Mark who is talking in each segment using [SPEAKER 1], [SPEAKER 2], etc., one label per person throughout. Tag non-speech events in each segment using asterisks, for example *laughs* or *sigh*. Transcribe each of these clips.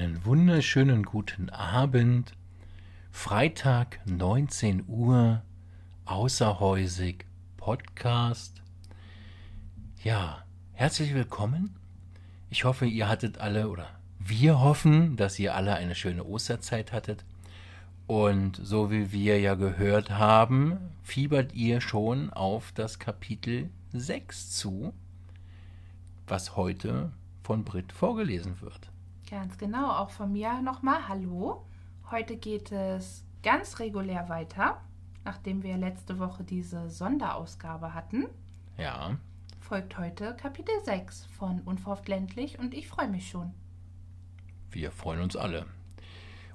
[SPEAKER 1] Einen wunderschönen guten Abend. Freitag 19 Uhr, außerhäusig Podcast. Ja, herzlich willkommen. Ich hoffe, ihr hattet alle oder wir hoffen, dass ihr alle eine schöne Osterzeit hattet. Und so wie wir ja gehört haben, fiebert ihr schon auf das Kapitel 6 zu, was heute von Brit vorgelesen wird.
[SPEAKER 2] Ganz genau, auch von mir nochmal Hallo. Heute geht es ganz regulär weiter, nachdem wir letzte Woche diese Sonderausgabe hatten.
[SPEAKER 1] Ja.
[SPEAKER 2] Folgt heute Kapitel 6 von Unverhofft ländlich und ich freue mich schon.
[SPEAKER 1] Wir freuen uns alle.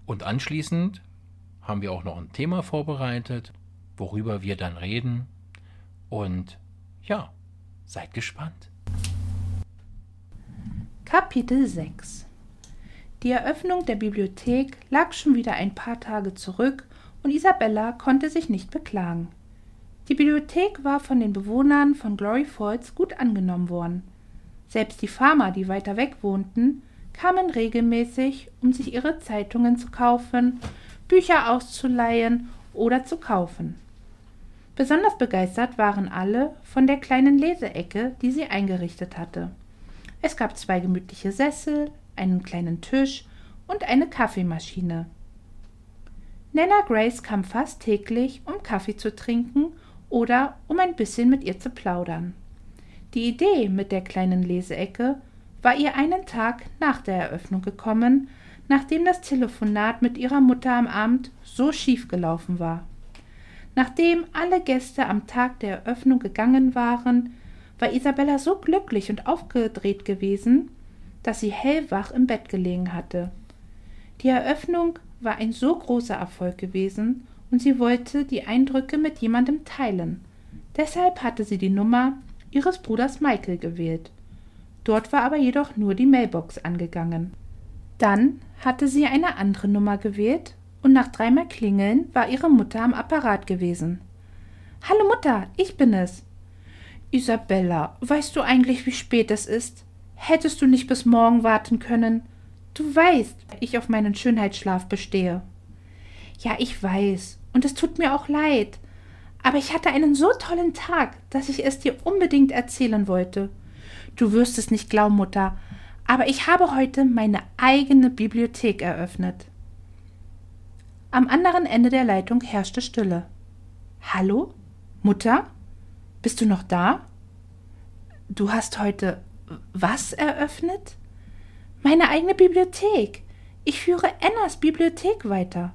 [SPEAKER 1] Und anschließend haben wir auch noch ein Thema vorbereitet, worüber wir dann reden. Und ja, seid gespannt.
[SPEAKER 2] Kapitel 6 die Eröffnung der Bibliothek lag schon wieder ein paar Tage zurück und Isabella konnte sich nicht beklagen. Die Bibliothek war von den Bewohnern von Glory Falls gut angenommen worden. Selbst die Farmer, die weiter weg wohnten, kamen regelmäßig, um sich ihre Zeitungen zu kaufen, Bücher auszuleihen oder zu kaufen. Besonders begeistert waren alle von der kleinen Leseecke, die sie eingerichtet hatte. Es gab zwei gemütliche Sessel, einen kleinen Tisch und eine Kaffeemaschine. Nana Grace kam fast täglich, um Kaffee zu trinken oder um ein bisschen mit ihr zu plaudern. Die Idee mit der kleinen Leseecke war ihr einen Tag nach der Eröffnung gekommen, nachdem das Telefonat mit ihrer Mutter am Abend so schief gelaufen war. Nachdem alle Gäste am Tag der Eröffnung gegangen waren, war Isabella so glücklich und aufgedreht gewesen, dass sie hellwach im Bett gelegen hatte. Die Eröffnung war ein so großer Erfolg gewesen, und sie wollte die Eindrücke mit jemandem teilen. Deshalb hatte sie die Nummer ihres Bruders Michael gewählt. Dort war aber jedoch nur die Mailbox angegangen. Dann hatte sie eine andere Nummer gewählt, und nach dreimal Klingeln war ihre Mutter am Apparat gewesen. Hallo Mutter, ich bin es. Isabella, weißt du eigentlich, wie spät es ist? Hättest du nicht bis morgen warten können? Du weißt, ich auf meinen Schönheitsschlaf bestehe. Ja, ich weiß, und es tut mir auch leid. Aber ich hatte einen so tollen Tag, dass ich es dir unbedingt erzählen wollte. Du wirst es nicht glauben, Mutter, aber ich habe heute meine eigene Bibliothek eröffnet. Am anderen Ende der Leitung herrschte Stille. Hallo? Mutter? Bist du noch da? Du hast heute was eröffnet? Meine eigene Bibliothek. Ich führe Ennas Bibliothek weiter.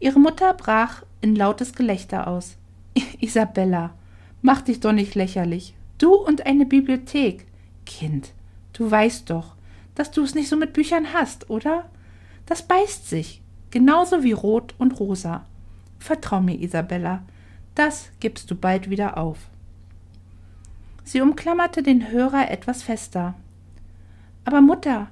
[SPEAKER 2] Ihre Mutter brach in lautes Gelächter aus. *laughs* Isabella, mach dich doch nicht lächerlich. Du und eine Bibliothek. Kind, du weißt doch, dass du es nicht so mit Büchern hast, oder? Das beißt sich, genauso wie Rot und Rosa. Vertrau mir, Isabella, das gibst du bald wieder auf. Sie umklammerte den Hörer etwas fester. Aber Mutter,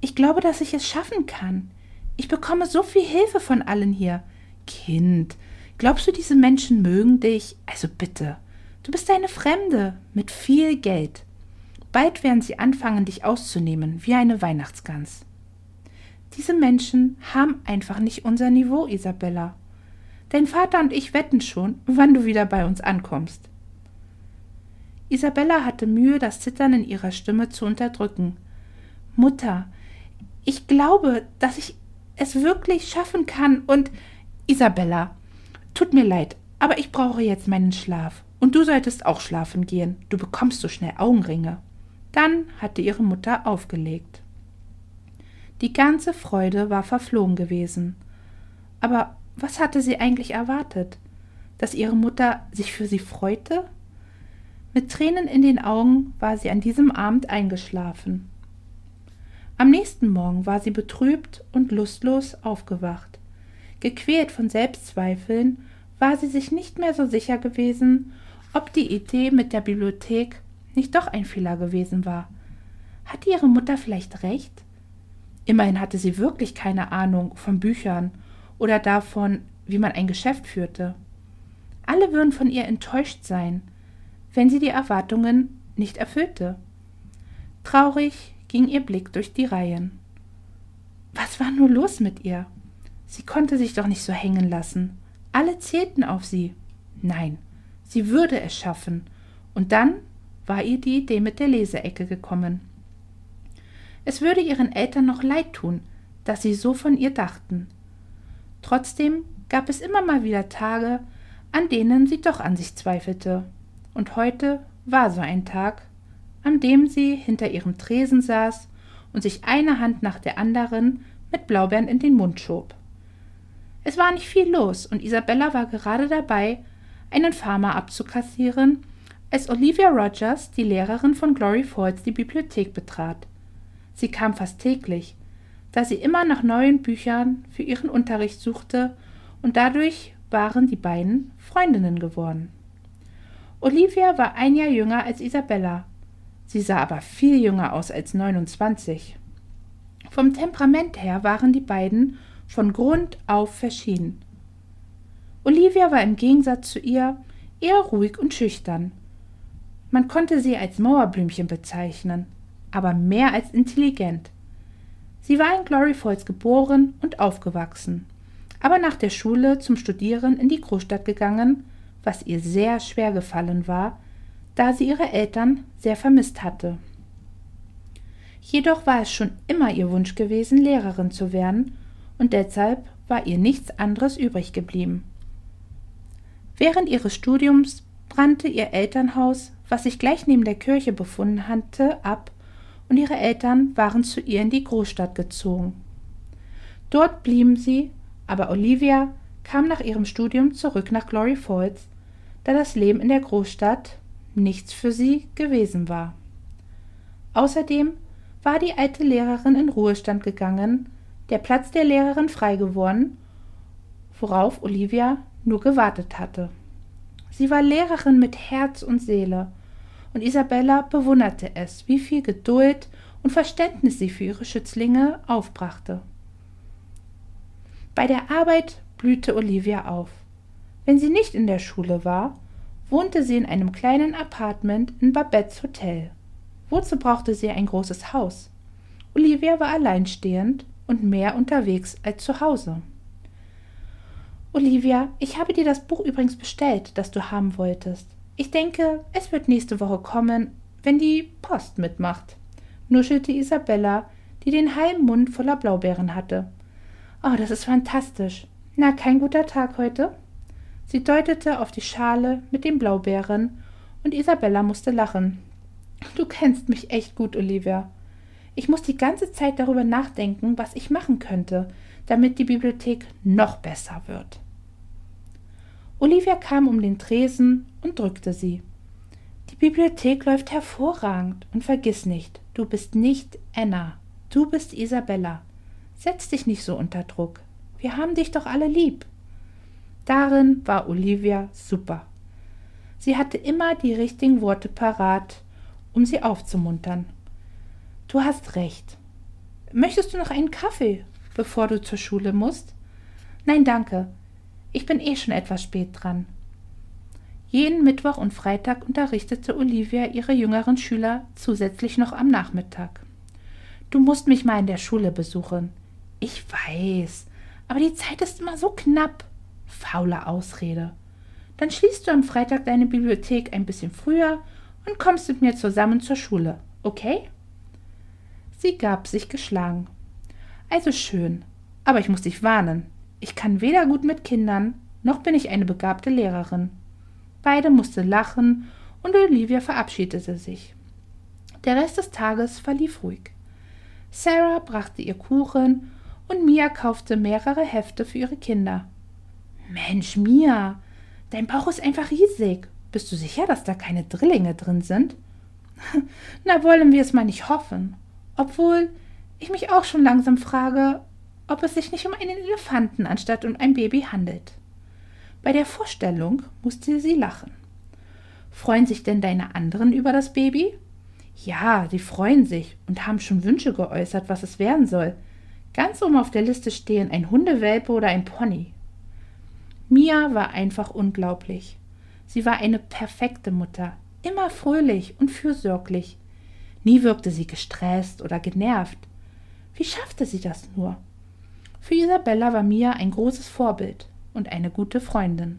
[SPEAKER 2] ich glaube, dass ich es schaffen kann. Ich bekomme so viel Hilfe von allen hier. Kind, glaubst du, diese Menschen mögen dich? Also bitte, du bist eine Fremde mit viel Geld. Bald werden sie anfangen, dich auszunehmen, wie eine Weihnachtsgans. Diese Menschen haben einfach nicht unser Niveau, Isabella. Dein Vater und ich wetten schon, wann du wieder bei uns ankommst. Isabella hatte Mühe, das Zittern in ihrer Stimme zu unterdrücken. Mutter, ich glaube, dass ich es wirklich schaffen kann und Isabella, tut mir leid, aber ich brauche jetzt meinen Schlaf. Und du solltest auch schlafen gehen. Du bekommst so schnell Augenringe. Dann hatte ihre Mutter aufgelegt. Die ganze Freude war verflogen gewesen. Aber was hatte sie eigentlich erwartet? Dass ihre Mutter sich für sie freute? Mit Tränen in den Augen war sie an diesem Abend eingeschlafen. Am nächsten Morgen war sie betrübt und lustlos aufgewacht. Gequält von Selbstzweifeln war sie sich nicht mehr so sicher gewesen, ob die Idee mit der Bibliothek nicht doch ein Fehler gewesen war. Hatte ihre Mutter vielleicht recht? Immerhin hatte sie wirklich keine Ahnung von Büchern oder davon, wie man ein Geschäft führte. Alle würden von ihr enttäuscht sein, wenn sie die Erwartungen nicht erfüllte. Traurig ging ihr Blick durch die Reihen. Was war nur los mit ihr? Sie konnte sich doch nicht so hängen lassen. Alle zählten auf sie. Nein, sie würde es schaffen. Und dann war ihr die Idee mit der Leseecke gekommen. Es würde ihren Eltern noch leid tun, dass sie so von ihr dachten. Trotzdem gab es immer mal wieder Tage, an denen sie doch an sich zweifelte. Und heute war so ein Tag, an dem sie hinter ihrem Tresen saß und sich eine Hand nach der anderen mit Blaubeeren in den Mund schob. Es war nicht viel los, und Isabella war gerade dabei, einen Farmer abzukassieren, als Olivia Rogers, die Lehrerin von Glory Falls, die Bibliothek betrat. Sie kam fast täglich, da sie immer nach neuen Büchern für ihren Unterricht suchte, und dadurch waren die beiden Freundinnen geworden. Olivia war ein Jahr jünger als Isabella. Sie sah aber viel jünger aus als 29. Vom Temperament her waren die beiden von Grund auf verschieden. Olivia war im Gegensatz zu ihr eher ruhig und schüchtern. Man konnte sie als Mauerblümchen bezeichnen, aber mehr als intelligent. Sie war in Glory Falls geboren und aufgewachsen, aber nach der Schule zum Studieren in die Großstadt gegangen, was ihr sehr schwer gefallen war, da sie ihre Eltern sehr vermisst hatte. Jedoch war es schon immer ihr Wunsch gewesen, Lehrerin zu werden, und deshalb war ihr nichts anderes übrig geblieben. Während ihres Studiums brannte ihr Elternhaus, was sich gleich neben der Kirche befunden hatte, ab, und ihre Eltern waren zu ihr in die Großstadt gezogen. Dort blieben sie, aber Olivia kam nach ihrem Studium zurück nach Glory Falls, da das Leben in der Großstadt nichts für sie gewesen war. Außerdem war die alte Lehrerin in Ruhestand gegangen, der Platz der Lehrerin frei geworden, worauf Olivia nur gewartet hatte. Sie war Lehrerin mit Herz und Seele, und Isabella bewunderte es, wie viel Geduld und Verständnis sie für ihre Schützlinge aufbrachte. Bei der Arbeit blühte Olivia auf. Wenn sie nicht in der Schule war, wohnte sie in einem kleinen Appartement in Babettes Hotel. Wozu brauchte sie ein großes Haus? Olivia war alleinstehend und mehr unterwegs als zu Hause. Olivia, ich habe dir das Buch übrigens bestellt, das du haben wolltest. Ich denke, es wird nächste Woche kommen, wenn die Post mitmacht, nuschelte Isabella, die den halben Mund voller Blaubeeren hatte. Oh, das ist fantastisch. Na, kein guter Tag heute? Sie deutete auf die Schale mit den Blaubeeren, und Isabella musste lachen. Du kennst mich echt gut, Olivia. Ich muss die ganze Zeit darüber nachdenken, was ich machen könnte, damit die Bibliothek noch besser wird. Olivia kam um den Tresen und drückte sie. Die Bibliothek läuft hervorragend und vergiss nicht, du bist nicht Anna, du bist Isabella. Setz dich nicht so unter Druck. Wir haben dich doch alle lieb. Darin war Olivia super. Sie hatte immer die richtigen Worte parat um sie aufzumuntern. Du hast recht. Möchtest du noch einen Kaffee, bevor du zur Schule musst? Nein, danke. Ich bin eh schon etwas spät dran. Jeden Mittwoch und Freitag unterrichtete Olivia ihre jüngeren Schüler zusätzlich noch am Nachmittag. Du musst mich mal in der Schule besuchen. Ich weiß, aber die Zeit ist immer so knapp. Faule Ausrede. Dann schließt du am Freitag deine Bibliothek ein bisschen früher und kommst mit mir zusammen zur Schule, okay? Sie gab sich geschlagen. Also schön, aber ich muss dich warnen. Ich kann weder gut mit Kindern, noch bin ich eine begabte Lehrerin. Beide mussten lachen und Olivia verabschiedete sich. Der Rest des Tages verlief ruhig. Sarah brachte ihr Kuchen und Mia kaufte mehrere Hefte für ihre Kinder. Mensch, Mia, dein Bauch ist einfach riesig bist du sicher, dass da keine Drillinge drin sind? *laughs* Na, wollen wir es mal nicht hoffen. Obwohl ich mich auch schon langsam frage, ob es sich nicht um einen Elefanten anstatt um ein Baby handelt. Bei der Vorstellung musste sie lachen. Freuen sich denn deine anderen über das Baby? Ja, sie freuen sich und haben schon Wünsche geäußert, was es werden soll. Ganz oben auf der Liste stehen ein Hundewelpe oder ein Pony. Mia war einfach unglaublich. Sie war eine perfekte Mutter, immer fröhlich und fürsorglich. Nie wirkte sie gestresst oder genervt. Wie schaffte sie das nur? Für Isabella war Mia ein großes Vorbild und eine gute Freundin.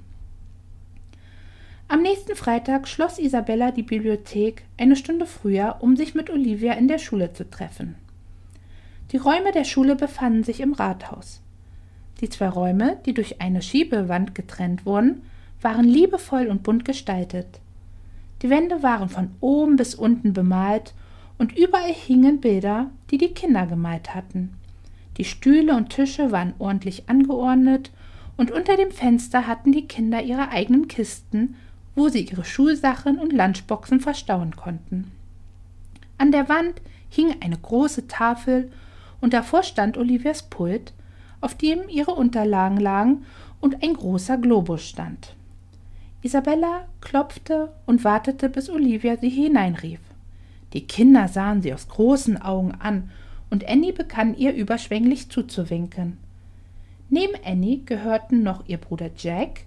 [SPEAKER 2] Am nächsten Freitag schloss Isabella die Bibliothek eine Stunde früher, um sich mit Olivia in der Schule zu treffen. Die Räume der Schule befanden sich im Rathaus. Die zwei Räume, die durch eine Schiebewand getrennt wurden, waren liebevoll und bunt gestaltet. Die Wände waren von oben bis unten bemalt und überall hingen Bilder, die die Kinder gemalt hatten. Die Stühle und Tische waren ordentlich angeordnet und unter dem Fenster hatten die Kinder ihre eigenen Kisten, wo sie ihre Schulsachen und Lunchboxen verstauen konnten. An der Wand hing eine große Tafel und davor stand Olivias Pult, auf dem ihre Unterlagen lagen und ein großer Globus stand. Isabella klopfte und wartete, bis Olivia sie hineinrief. Die Kinder sahen sie aus großen Augen an, und Annie begann ihr überschwänglich zuzuwinken. Neben Annie gehörten noch ihr Bruder Jack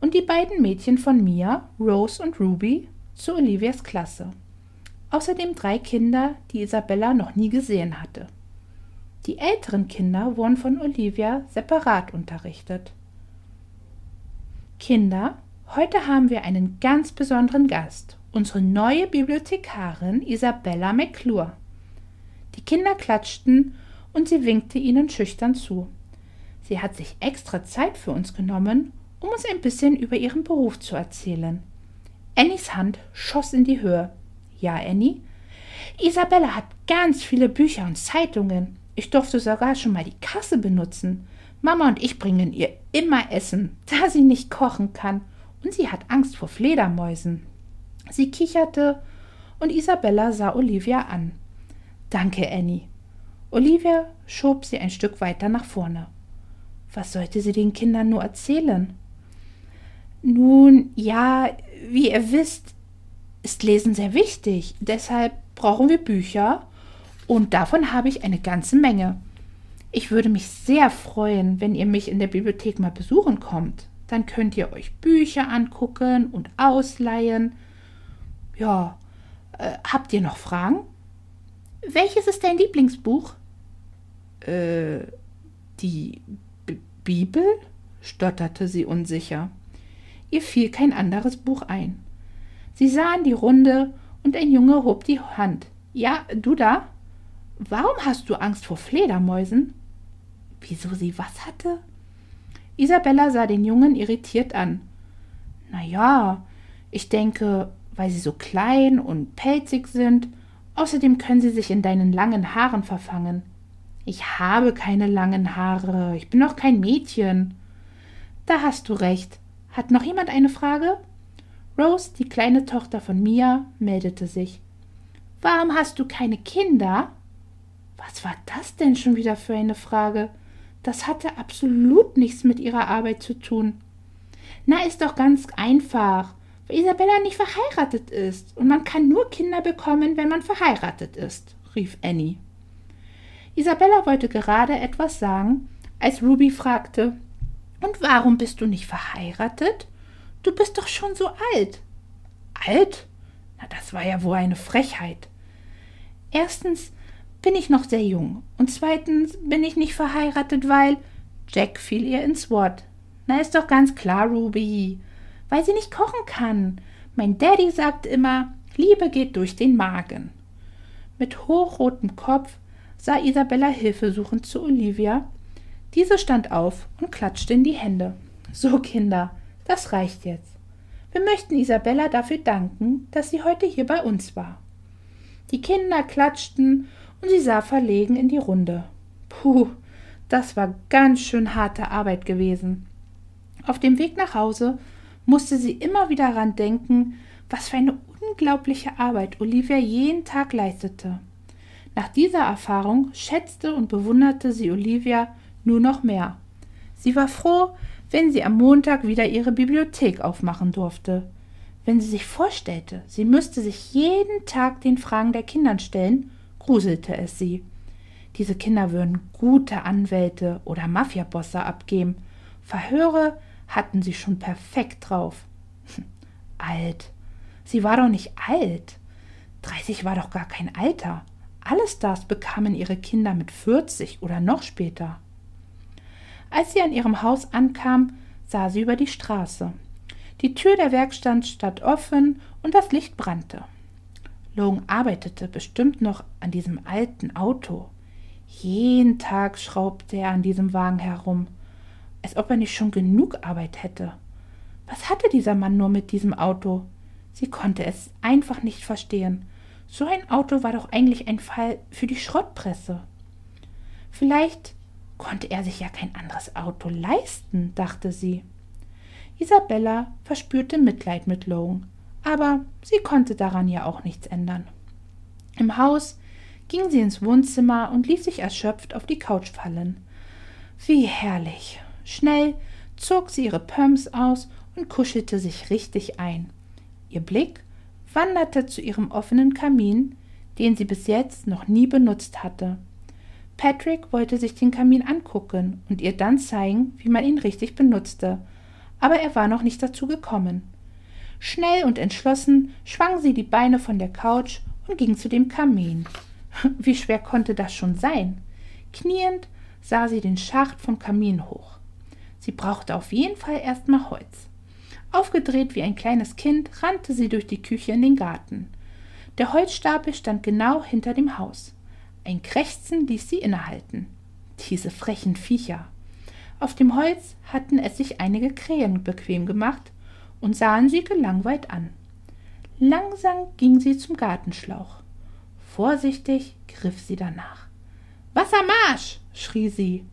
[SPEAKER 2] und die beiden Mädchen von Mia, Rose und Ruby, zu Olivias Klasse. Außerdem drei Kinder, die Isabella noch nie gesehen hatte. Die älteren Kinder wurden von Olivia separat unterrichtet. Kinder, Heute haben wir einen ganz besonderen Gast, unsere neue Bibliothekarin Isabella McClure. Die Kinder klatschten und sie winkte ihnen schüchtern zu. Sie hat sich extra Zeit für uns genommen, um uns ein bisschen über ihren Beruf zu erzählen. Annies Hand schoss in die Höhe. Ja, Annie? Isabella hat ganz viele Bücher und Zeitungen. Ich durfte sogar schon mal die Kasse benutzen. Mama und ich bringen ihr immer Essen, *laughs* da sie nicht kochen kann und sie hat Angst vor Fledermäusen. Sie kicherte und Isabella sah Olivia an. Danke, Annie. Olivia schob sie ein Stück weiter nach vorne. Was sollte sie den Kindern nur erzählen? Nun, ja, wie ihr wisst, ist Lesen sehr wichtig. Deshalb brauchen wir Bücher und davon habe ich eine ganze Menge. Ich würde mich sehr freuen, wenn ihr mich in der Bibliothek mal besuchen kommt. Dann könnt ihr euch Bücher angucken und ausleihen. Ja, äh, habt ihr noch Fragen? Welches ist dein Lieblingsbuch? Äh, die B Bibel? stotterte sie unsicher. Ihr fiel kein anderes Buch ein. Sie sahen die Runde und ein Junge hob die Hand. Ja, du da? Warum hast du Angst vor Fledermäusen? Wieso sie was hatte? Isabella sah den Jungen irritiert an. Na ja, ich denke, weil sie so klein und pelzig sind. Außerdem können sie sich in deinen langen Haaren verfangen. Ich habe keine langen Haare. Ich bin noch kein Mädchen. Da hast du recht. Hat noch jemand eine Frage? Rose, die kleine Tochter von Mia, meldete sich. Warum hast du keine Kinder? Was war das denn schon wieder für eine Frage? Das hatte absolut nichts mit ihrer Arbeit zu tun. Na, ist doch ganz einfach, weil Isabella nicht verheiratet ist und man kann nur Kinder bekommen, wenn man verheiratet ist, rief Annie. Isabella wollte gerade etwas sagen, als Ruby fragte, und warum bist du nicht verheiratet? Du bist doch schon so alt. Alt? Na, das war ja wohl eine Frechheit. Erstens bin ich noch sehr jung. Und zweitens bin ich nicht verheiratet, weil. Jack fiel ihr ins Wort. Na, ist doch ganz klar, Ruby. Weil sie nicht kochen kann. Mein Daddy sagt immer, Liebe geht durch den Magen. Mit hochrotem Kopf sah Isabella hilfesuchend zu Olivia. Diese stand auf und klatschte in die Hände. So, Kinder, das reicht jetzt. Wir möchten Isabella dafür danken, dass sie heute hier bei uns war. Die Kinder klatschten und sie sah verlegen in die Runde. Puh, das war ganz schön harte Arbeit gewesen. Auf dem Weg nach Hause musste sie immer wieder daran denken, was für eine unglaubliche Arbeit Olivia jeden Tag leistete. Nach dieser Erfahrung schätzte und bewunderte sie Olivia nur noch mehr. Sie war froh, wenn sie am Montag wieder ihre Bibliothek aufmachen durfte. Wenn sie sich vorstellte, sie müsste sich jeden Tag den Fragen der Kindern stellen gruselte es sie. Diese Kinder würden gute Anwälte oder Mafiabosse abgeben. Verhöre hatten sie schon perfekt drauf. alt. Sie war doch nicht alt. Dreißig war doch gar kein Alter. alle Stars bekamen ihre Kinder mit 40 oder noch später. Als sie an ihrem Haus ankam, sah sie über die Straße. Die Tür der Werkstatt stand offen und das Licht brannte. Logan arbeitete bestimmt noch an diesem alten Auto. Jeden Tag schraubte er an diesem Wagen herum, als ob er nicht schon genug Arbeit hätte. Was hatte dieser Mann nur mit diesem Auto? Sie konnte es einfach nicht verstehen. So ein Auto war doch eigentlich ein Fall für die Schrottpresse. Vielleicht konnte er sich ja kein anderes Auto leisten, dachte sie. Isabella verspürte Mitleid mit Logan, aber sie konnte daran ja auch nichts ändern. Im Haus ging sie ins Wohnzimmer und ließ sich erschöpft auf die Couch fallen. Wie herrlich. Schnell zog sie ihre Pumps aus und kuschelte sich richtig ein. Ihr Blick wanderte zu ihrem offenen Kamin, den sie bis jetzt noch nie benutzt hatte. Patrick wollte sich den Kamin angucken und ihr dann zeigen, wie man ihn richtig benutzte, aber er war noch nicht dazu gekommen. Schnell und entschlossen schwang sie die Beine von der Couch und ging zu dem Kamin. *laughs* Wie schwer konnte das schon sein? Kniend sah sie den Schacht vom Kamin hoch. Sie brauchte auf jeden Fall erstmal Holz. Aufgedreht wie ein kleines Kind rannte sie durch die Küche in den Garten. Der Holzstapel stand genau hinter dem Haus. Ein Krächzen ließ sie innehalten. Diese frechen Viecher. Auf dem Holz hatten es sich einige Krähen bequem gemacht und sahen sie gelangweilt an. Langsam ging sie zum Gartenschlauch. Vorsichtig griff sie danach. Wassermarsch! schrie sie.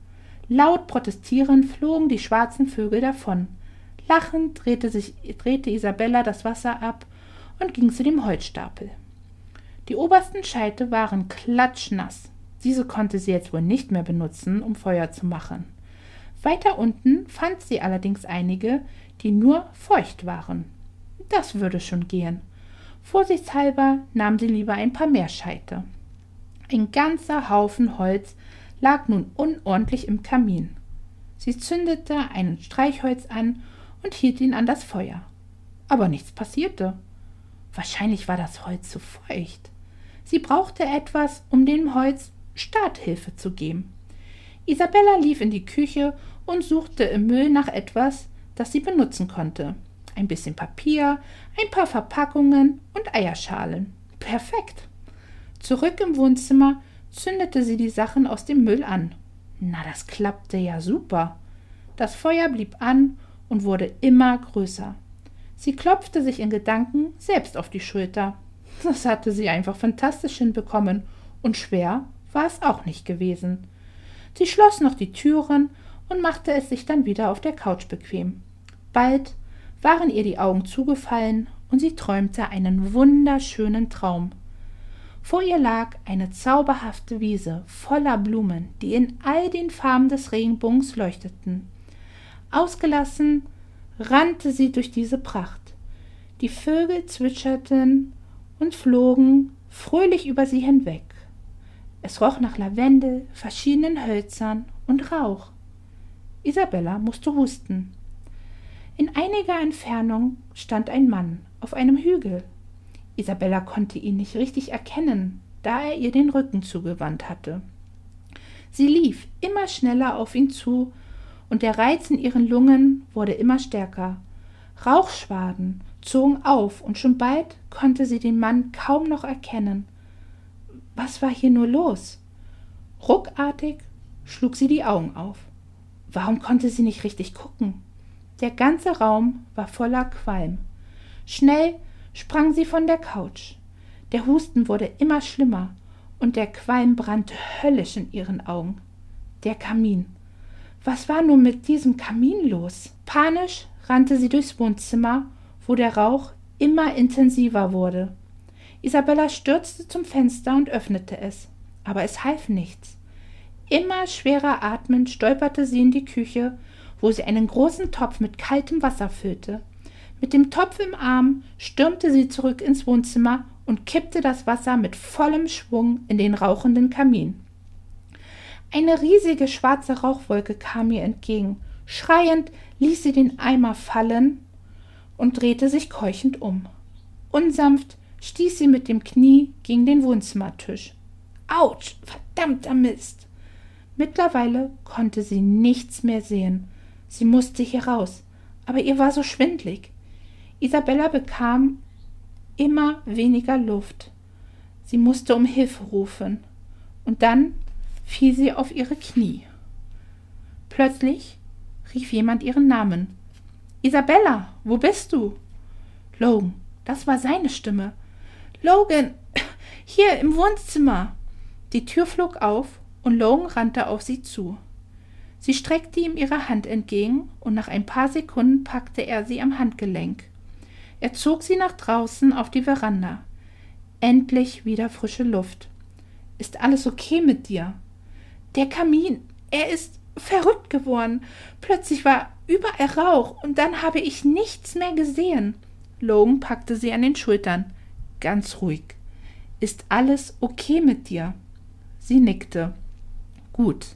[SPEAKER 2] Laut protestierend flogen die schwarzen Vögel davon. Lachend drehte, sich, drehte Isabella das Wasser ab und ging zu dem Holzstapel. Die obersten Scheite waren klatschnass. Diese konnte sie jetzt wohl nicht mehr benutzen, um Feuer zu machen. Weiter unten fand sie allerdings einige, die nur feucht waren. Das würde schon gehen. Vorsichtshalber nahm sie lieber ein paar mehr Scheite. Ein ganzer Haufen Holz lag nun unordentlich im Kamin. Sie zündete ein Streichholz an und hielt ihn an das Feuer. Aber nichts passierte. Wahrscheinlich war das Holz zu feucht. Sie brauchte etwas, um dem Holz Starthilfe zu geben. Isabella lief in die Küche und suchte im Müll nach etwas, das sie benutzen konnte. Ein bisschen Papier, ein paar Verpackungen und Eierschalen. Perfekt. Zurück im Wohnzimmer zündete sie die Sachen aus dem Müll an. Na, das klappte ja super. Das Feuer blieb an und wurde immer größer. Sie klopfte sich in Gedanken selbst auf die Schulter. Das hatte sie einfach fantastisch hinbekommen, und schwer war es auch nicht gewesen. Sie schloss noch die Türen und machte es sich dann wieder auf der Couch bequem. Bald waren ihr die Augen zugefallen und sie träumte einen wunderschönen Traum. Vor ihr lag eine zauberhafte Wiese voller Blumen, die in all den Farben des Regenbogens leuchteten. Ausgelassen rannte sie durch diese Pracht. Die Vögel zwitscherten und flogen fröhlich über sie hinweg. Es roch nach Lavendel, verschiedenen Hölzern und Rauch. Isabella musste husten. In einiger Entfernung stand ein Mann auf einem Hügel. Isabella konnte ihn nicht richtig erkennen, da er ihr den Rücken zugewandt hatte. Sie lief immer schneller auf ihn zu, und der Reiz in ihren Lungen wurde immer stärker. Rauchschwaden zogen auf, und schon bald konnte sie den Mann kaum noch erkennen. Was war hier nur los? Ruckartig schlug sie die Augen auf. Warum konnte sie nicht richtig gucken? Der ganze Raum war voller Qualm. Schnell sprang sie von der Couch. Der Husten wurde immer schlimmer, und der Qualm brannte höllisch in ihren Augen. Der Kamin. Was war nun mit diesem Kamin los? Panisch rannte sie durchs Wohnzimmer, wo der Rauch immer intensiver wurde. Isabella stürzte zum Fenster und öffnete es, aber es half nichts. Immer schwerer atmend stolperte sie in die Küche, wo sie einen großen Topf mit kaltem Wasser füllte. Mit dem Topf im Arm stürmte sie zurück ins Wohnzimmer und kippte das Wasser mit vollem Schwung in den rauchenden Kamin. Eine riesige schwarze Rauchwolke kam ihr entgegen. Schreiend ließ sie den Eimer fallen und drehte sich keuchend um. Unsanft stieß sie mit dem Knie gegen den Wohnzimmertisch. Autsch, verdammter Mist. Mittlerweile konnte sie nichts mehr sehen. Sie musste hier raus, aber ihr war so schwindlig. Isabella bekam immer weniger Luft. Sie musste um Hilfe rufen. Und dann fiel sie auf ihre Knie. Plötzlich rief jemand ihren Namen. Isabella, wo bist du? Logan, das war seine Stimme. Logan, hier im Wohnzimmer. Die Tür flog auf und Logan rannte auf sie zu. Sie streckte ihm ihre Hand entgegen und nach ein paar Sekunden packte er sie am Handgelenk. Er zog sie nach draußen auf die Veranda. Endlich wieder frische Luft. Ist alles okay mit dir? Der Kamin, er ist verrückt geworden. Plötzlich war überall Rauch und dann habe ich nichts mehr gesehen. Logan packte sie an den Schultern. Ganz ruhig. Ist alles okay mit dir? Sie nickte. Gut.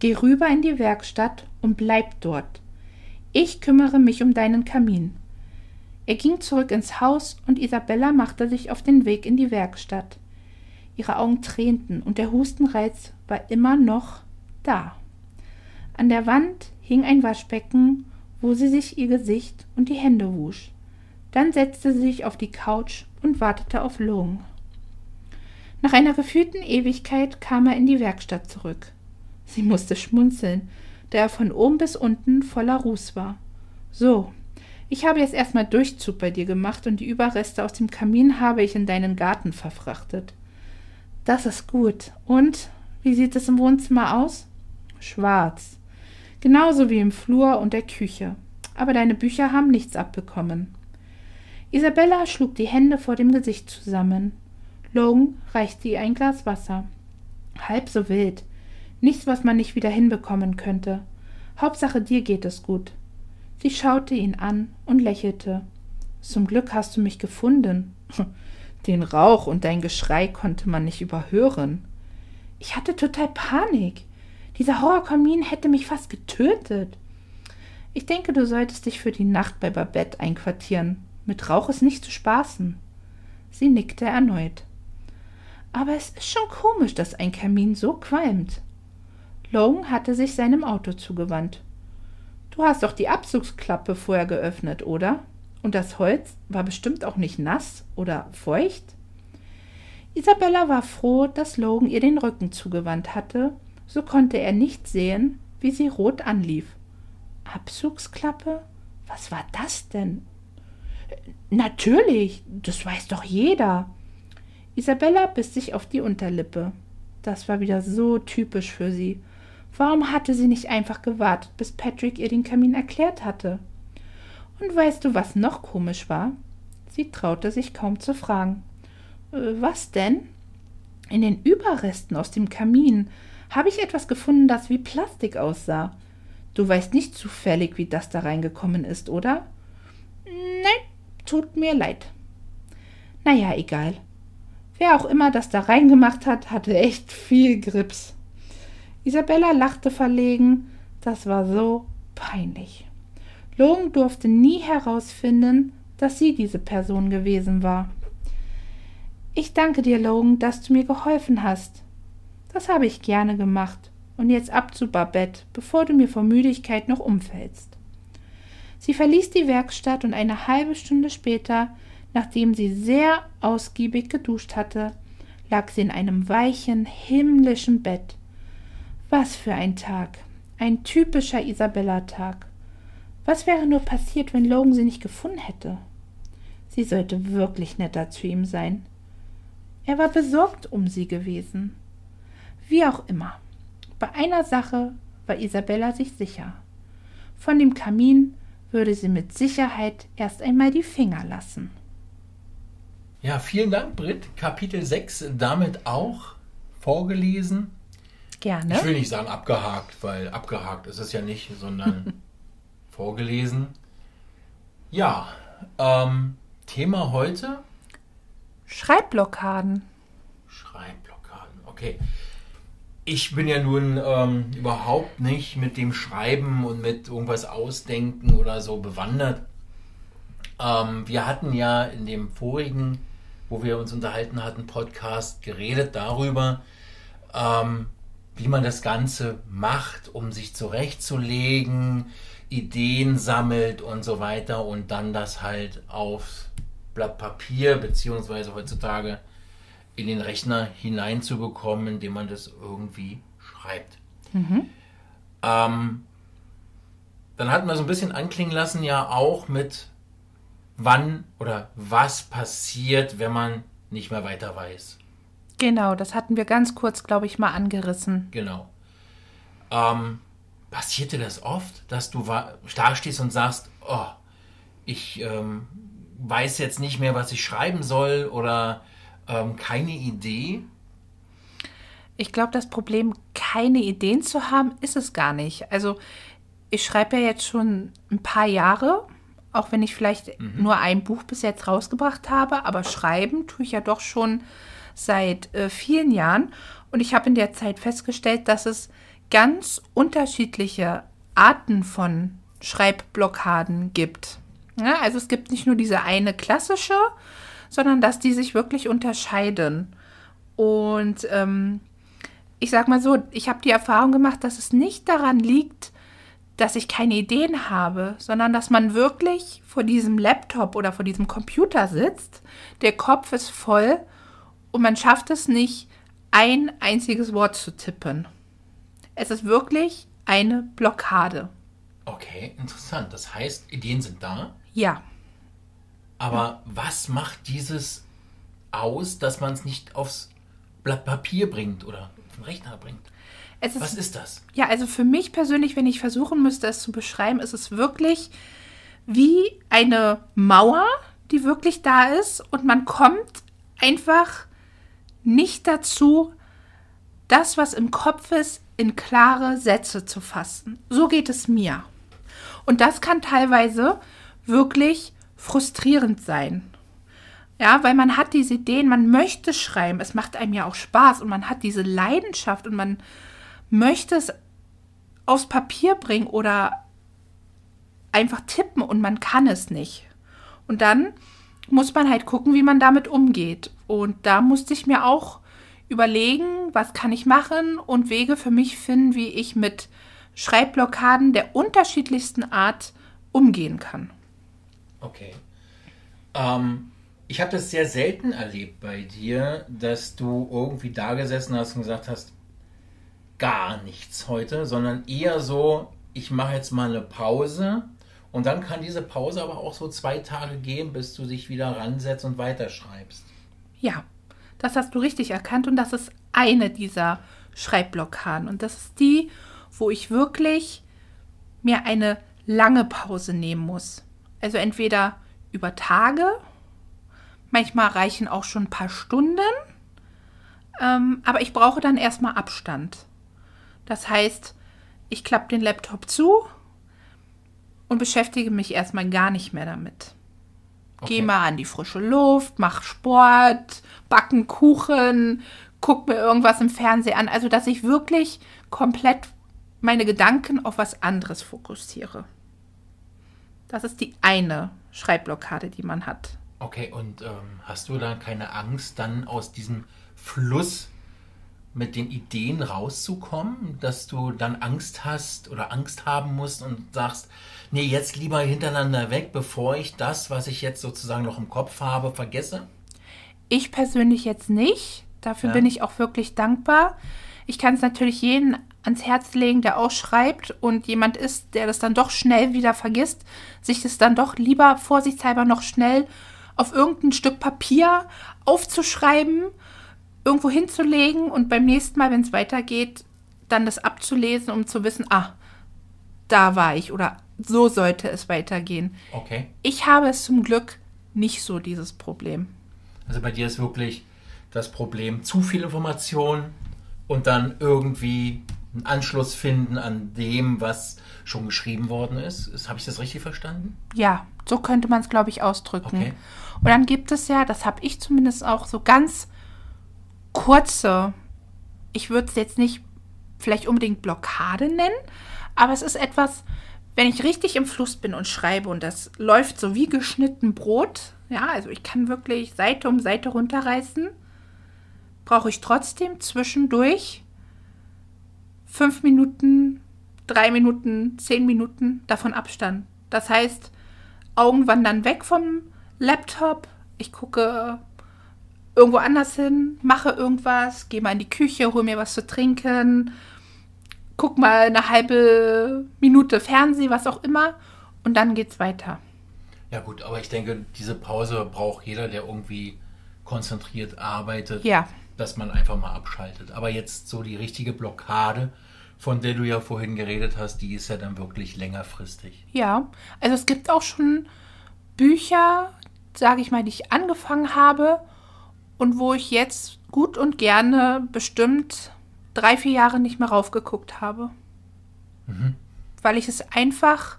[SPEAKER 2] Geh rüber in die Werkstatt und bleib dort. Ich kümmere mich um deinen Kamin. Er ging zurück ins Haus und Isabella machte sich auf den Weg in die Werkstatt. Ihre Augen tränten und der Hustenreiz war immer noch da. An der Wand hing ein Waschbecken, wo sie sich ihr Gesicht und die Hände wusch. Dann setzte sie sich auf die Couch und wartete auf Lung. Nach einer gefühlten Ewigkeit kam er in die Werkstatt zurück. Sie musste schmunzeln, da er von oben bis unten voller Ruß war. So, ich habe jetzt erstmal Durchzug bei dir gemacht und die Überreste aus dem Kamin habe ich in deinen Garten verfrachtet. Das ist gut. Und wie sieht es im Wohnzimmer aus? Schwarz. Genauso wie im Flur und der Küche. Aber deine Bücher haben nichts abbekommen. Isabella schlug die Hände vor dem Gesicht zusammen. Logan reichte ihr ein Glas Wasser. Halb so wild. Nichts, was man nicht wieder hinbekommen könnte. Hauptsache dir geht es gut. Sie schaute ihn an und lächelte. Zum Glück hast du mich gefunden. *laughs* Den Rauch und dein Geschrei konnte man nicht überhören. Ich hatte total Panik. Dieser Horrorkamin hätte mich fast getötet. Ich denke, du solltest dich für die Nacht bei Babette einquartieren. Mit Rauch ist nicht zu spaßen. Sie nickte erneut. Aber es ist schon komisch, dass ein Kamin so qualmt. Logan hatte sich seinem Auto zugewandt. Du hast doch die Abzugsklappe vorher geöffnet, oder? Und das Holz war bestimmt auch nicht nass oder feucht? Isabella war froh, dass Logan ihr den Rücken zugewandt hatte, so konnte er nicht sehen, wie sie rot anlief. Abzugsklappe? Was war das denn? Natürlich, das weiß doch jeder. Isabella biss sich auf die Unterlippe. Das war wieder so typisch für sie. Warum hatte sie nicht einfach gewartet, bis Patrick ihr den Kamin erklärt hatte? Und weißt du, was noch komisch war? Sie traute sich kaum zu fragen. Äh, was denn? In den Überresten aus dem Kamin habe ich etwas gefunden, das wie Plastik aussah. Du weißt nicht zufällig, wie das da reingekommen ist, oder? Nein, tut mir leid. Naja, egal. Wer auch immer das da reingemacht hat, hatte echt viel Grips. Isabella lachte verlegen. Das war so peinlich. Logan durfte nie herausfinden, dass sie diese Person gewesen war. Ich danke dir, Logan, dass du mir geholfen hast. Das habe ich gerne gemacht. Und jetzt ab zu Babette, bevor du mir vor Müdigkeit noch umfällst. Sie verließ die Werkstatt und eine halbe Stunde später, nachdem sie sehr ausgiebig geduscht hatte, lag sie in einem weichen, himmlischen Bett. Was für ein Tag. Ein typischer Isabella-Tag. Was wäre nur passiert, wenn Logan sie nicht gefunden hätte? Sie sollte wirklich netter zu ihm sein. Er war besorgt um sie gewesen. Wie auch immer. Bei einer Sache war Isabella sich sicher. Von dem Kamin würde sie mit Sicherheit erst einmal die Finger lassen.
[SPEAKER 1] Ja, vielen Dank, Britt. Kapitel 6 damit auch vorgelesen.
[SPEAKER 2] Gerne.
[SPEAKER 1] Ich will nicht sagen abgehakt, weil abgehakt ist es ja nicht, sondern *laughs* vorgelesen. Ja, ähm, Thema heute?
[SPEAKER 2] Schreibblockaden.
[SPEAKER 1] Schreibblockaden, okay. Ich bin ja nun ähm, überhaupt nicht mit dem Schreiben und mit irgendwas ausdenken oder so bewandert. Ähm, wir hatten ja in dem vorigen wo wir uns unterhalten hatten, Podcast, geredet darüber, ähm, wie man das Ganze macht, um sich zurechtzulegen, Ideen sammelt und so weiter und dann das halt aufs Blatt Papier beziehungsweise heutzutage in den Rechner hineinzubekommen, indem man das irgendwie schreibt. Mhm. Ähm, dann hatten wir so ein bisschen anklingen lassen, ja auch mit wann oder was passiert, wenn man nicht mehr weiter weiß.
[SPEAKER 2] Genau, das hatten wir ganz kurz, glaube ich, mal angerissen.
[SPEAKER 1] Genau. Ähm, passiert dir das oft, dass du da stehst und sagst, oh, ich ähm, weiß jetzt nicht mehr, was ich schreiben soll oder ähm, keine Idee?
[SPEAKER 2] Ich glaube, das Problem, keine Ideen zu haben, ist es gar nicht. Also ich schreibe ja jetzt schon ein paar Jahre, auch wenn ich vielleicht mhm. nur ein Buch bis jetzt rausgebracht habe, aber schreiben tue ich ja doch schon seit äh, vielen Jahren. Und ich habe in der Zeit festgestellt, dass es ganz unterschiedliche Arten von Schreibblockaden gibt. Ja, also es gibt nicht nur diese eine klassische, sondern dass die sich wirklich unterscheiden. Und ähm, ich sag mal so, ich habe die Erfahrung gemacht, dass es nicht daran liegt, dass ich keine Ideen habe, sondern dass man wirklich vor diesem Laptop oder vor diesem Computer sitzt, der Kopf ist voll und man schafft es nicht, ein einziges Wort zu tippen. Es ist wirklich eine Blockade.
[SPEAKER 1] Okay, interessant. Das heißt, Ideen sind da?
[SPEAKER 2] Ja.
[SPEAKER 1] Aber was macht dieses aus, dass man es nicht aufs Blatt Papier bringt oder auf den Rechner bringt?
[SPEAKER 2] Ist,
[SPEAKER 1] was ist das?
[SPEAKER 2] Ja, also für mich persönlich, wenn ich versuchen müsste, es zu beschreiben, ist es wirklich wie eine Mauer, die wirklich da ist und man kommt einfach nicht dazu, das, was im Kopf ist, in klare Sätze zu fassen. So geht es mir. Und das kann teilweise wirklich frustrierend sein. Ja, weil man hat diese Ideen, man möchte schreiben, es macht einem ja auch Spaß und man hat diese Leidenschaft und man möchte es aufs Papier bringen oder einfach tippen und man kann es nicht. Und dann muss man halt gucken, wie man damit umgeht. Und da musste ich mir auch überlegen, was kann ich machen und Wege für mich finden, wie ich mit Schreibblockaden der unterschiedlichsten Art umgehen kann.
[SPEAKER 1] Okay. Ähm, ich habe das sehr selten erlebt bei dir, dass du irgendwie da gesessen hast und gesagt hast, gar nichts heute, sondern eher so, ich mache jetzt mal eine Pause und dann kann diese Pause aber auch so zwei Tage gehen, bis du dich wieder ransetzt und weiterschreibst.
[SPEAKER 2] Ja, das hast du richtig erkannt und das ist eine dieser Schreibblockaden und das ist die, wo ich wirklich mir eine lange Pause nehmen muss. Also entweder über Tage, manchmal reichen auch schon ein paar Stunden, ähm, aber ich brauche dann erstmal Abstand. Das heißt, ich klappe den Laptop zu und beschäftige mich erstmal gar nicht mehr damit. Okay. Geh mal an die frische Luft, mach Sport, backen Kuchen, guck mir irgendwas im Fernsehen an. Also, dass ich wirklich komplett meine Gedanken auf was anderes fokussiere. Das ist die eine Schreibblockade, die man hat.
[SPEAKER 1] Okay, und ähm, hast du da keine Angst, dann aus diesem Fluss mit den Ideen rauszukommen, dass du dann Angst hast oder Angst haben musst und sagst, nee, jetzt lieber hintereinander weg, bevor ich das, was ich jetzt sozusagen noch im Kopf habe, vergesse?
[SPEAKER 2] Ich persönlich jetzt nicht. Dafür ja. bin ich auch wirklich dankbar. Ich kann es natürlich jeden ans Herz legen, der auch schreibt und jemand ist, der das dann doch schnell wieder vergisst, sich das dann doch lieber vorsichtshalber noch schnell auf irgendein Stück Papier aufzuschreiben, irgendwo hinzulegen und beim nächsten Mal, wenn es weitergeht, dann das abzulesen, um zu wissen, ah, da war ich oder so sollte es weitergehen.
[SPEAKER 1] Okay.
[SPEAKER 2] Ich habe es zum Glück nicht so, dieses Problem.
[SPEAKER 1] Also bei dir ist wirklich das Problem zu viel Information und dann irgendwie einen Anschluss finden an dem, was schon geschrieben worden ist. Habe ich das richtig verstanden?
[SPEAKER 2] Ja, so könnte man es, glaube ich, ausdrücken. Okay. Und dann gibt es ja, das habe ich zumindest auch so ganz kurze, ich würde es jetzt nicht vielleicht unbedingt Blockade nennen, aber es ist etwas, wenn ich richtig im Fluss bin und schreibe und das läuft so wie geschnitten Brot, Ja, also ich kann wirklich Seite um Seite runterreißen. Brauche ich trotzdem zwischendurch fünf Minuten, drei Minuten, zehn Minuten davon Abstand. Das heißt, Augen wandern weg vom Laptop. Ich gucke irgendwo anders hin, mache irgendwas, gehe mal in die Küche, hole mir was zu trinken, guck mal eine halbe Minute Fernsehen, was auch immer, und dann geht's weiter.
[SPEAKER 1] Ja gut, aber ich denke, diese Pause braucht jeder, der irgendwie konzentriert arbeitet,
[SPEAKER 2] Ja.
[SPEAKER 1] dass man einfach mal abschaltet. Aber jetzt so die richtige Blockade, von der du ja vorhin geredet hast, die ist ja dann wirklich längerfristig.
[SPEAKER 2] Ja, also es gibt auch schon Bücher, sage ich mal, die ich angefangen habe und wo ich jetzt gut und gerne bestimmt drei, vier Jahre nicht mehr raufgeguckt habe. Weil ich es einfach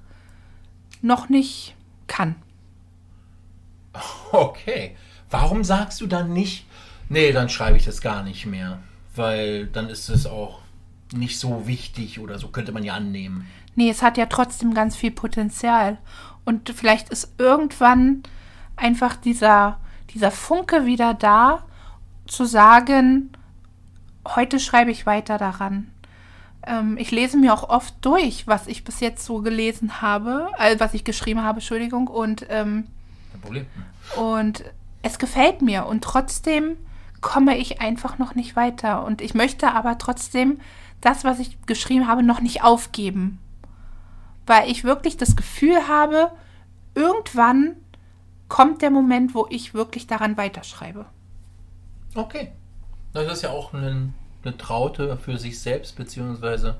[SPEAKER 2] noch nicht kann. *laughs*
[SPEAKER 1] Okay. Warum sagst du dann nicht, nee, dann schreibe ich das gar nicht mehr? Weil dann ist es auch nicht so wichtig oder so könnte man ja annehmen.
[SPEAKER 2] Nee, es hat ja trotzdem ganz viel Potenzial. Und vielleicht ist irgendwann einfach dieser, dieser Funke wieder da, zu sagen, heute schreibe ich weiter daran. Ähm, ich lese mir auch oft durch, was ich bis jetzt so gelesen habe, äh, was ich geschrieben habe, Entschuldigung, und, ähm, und es gefällt mir. Und trotzdem komme ich einfach noch nicht weiter. Und ich möchte aber trotzdem das, was ich geschrieben habe, noch nicht aufgeben. Weil ich wirklich das Gefühl habe, irgendwann kommt der Moment, wo ich wirklich daran weiterschreibe.
[SPEAKER 1] Okay. Das ist ja auch eine, eine Traute für sich selbst, beziehungsweise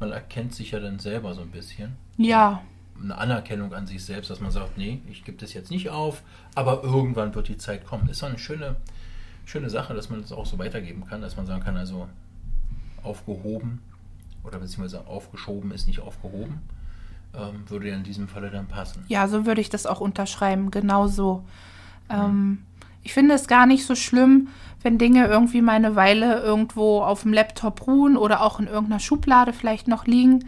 [SPEAKER 1] man erkennt sich ja dann selber so ein bisschen.
[SPEAKER 2] Ja,
[SPEAKER 1] Eine Anerkennung an sich selbst, dass man sagt, nee, ich gebe das jetzt nicht auf, aber irgendwann wird die Zeit kommen. Ist doch eine schöne, schöne Sache, dass man das auch so weitergeben kann, dass man sagen kann, also aufgehoben oder beziehungsweise aufgeschoben ist nicht aufgehoben, ähm, würde ja in diesem Falle dann passen.
[SPEAKER 2] ja, so würde ich das auch unterschreiben, genau so. Ähm, ich finde es gar nicht so schlimm, wenn Dinge irgendwie mal eine Weile irgendwo auf dem Laptop ruhen oder auch in irgendeiner Schublade vielleicht noch liegen.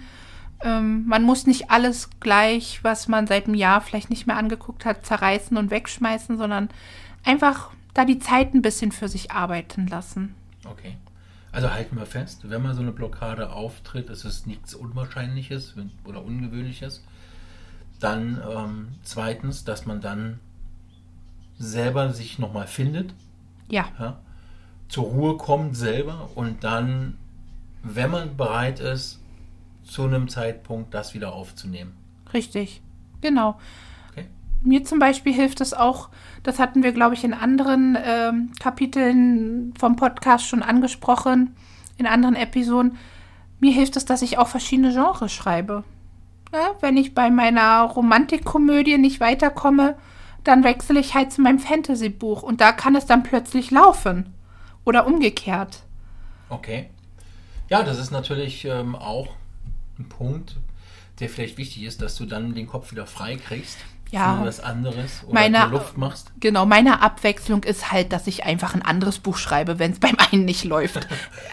[SPEAKER 2] Ähm, man muss nicht alles gleich, was man seit einem Jahr vielleicht nicht mehr angeguckt hat, zerreißen und wegschmeißen, sondern einfach da die Zeit ein bisschen für sich arbeiten lassen.
[SPEAKER 1] Okay. Also halten wir fest, wenn mal so eine Blockade auftritt, ist es nichts Unwahrscheinliches oder Ungewöhnliches. Dann ähm, zweitens, dass man dann selber sich nochmal findet,
[SPEAKER 2] Ja,
[SPEAKER 1] ja, zur Ruhe kommt selber und dann, wenn man bereit ist, zu einem Zeitpunkt das wieder aufzunehmen.
[SPEAKER 2] richtig. Genau. Mir zum Beispiel hilft es auch, das hatten wir, glaube ich, in anderen ähm, Kapiteln vom Podcast schon angesprochen, in anderen Episoden. Mir hilft es, dass ich auch verschiedene Genres schreibe. Ja, wenn ich bei meiner Romantikkomödie nicht weiterkomme, dann wechsle ich halt zu meinem Fantasy-Buch und da kann es dann plötzlich laufen. Oder umgekehrt.
[SPEAKER 1] Okay. Ja, das ist natürlich ähm, auch ein Punkt, der vielleicht wichtig ist, dass du dann den Kopf wieder frei kriegst
[SPEAKER 2] Ja.
[SPEAKER 1] für was anderes oder
[SPEAKER 2] Meine-
[SPEAKER 1] Luft machst.
[SPEAKER 2] Genau, meine Abwechslung ist halt, dass ich einfach ein anderes Buch schreibe, wenn es *laughs* beim einen nicht läuft.